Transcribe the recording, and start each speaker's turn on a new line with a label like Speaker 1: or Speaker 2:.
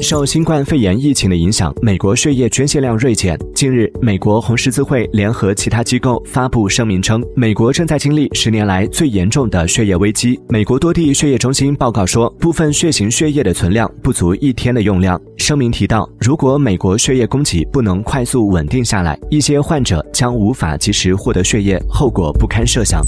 Speaker 1: 受新冠肺炎疫情的影响美国血液捐献量锐减近日美国红十字会联合其他机构发布声明称美国正在经历十年来最严重的血液危机美国多地血液中心报告说部分血型血液的存量不足一天的用量声明提到如果美国血液供给不能快速稳定下来一些患者将无法及时获得血液后果不堪设想。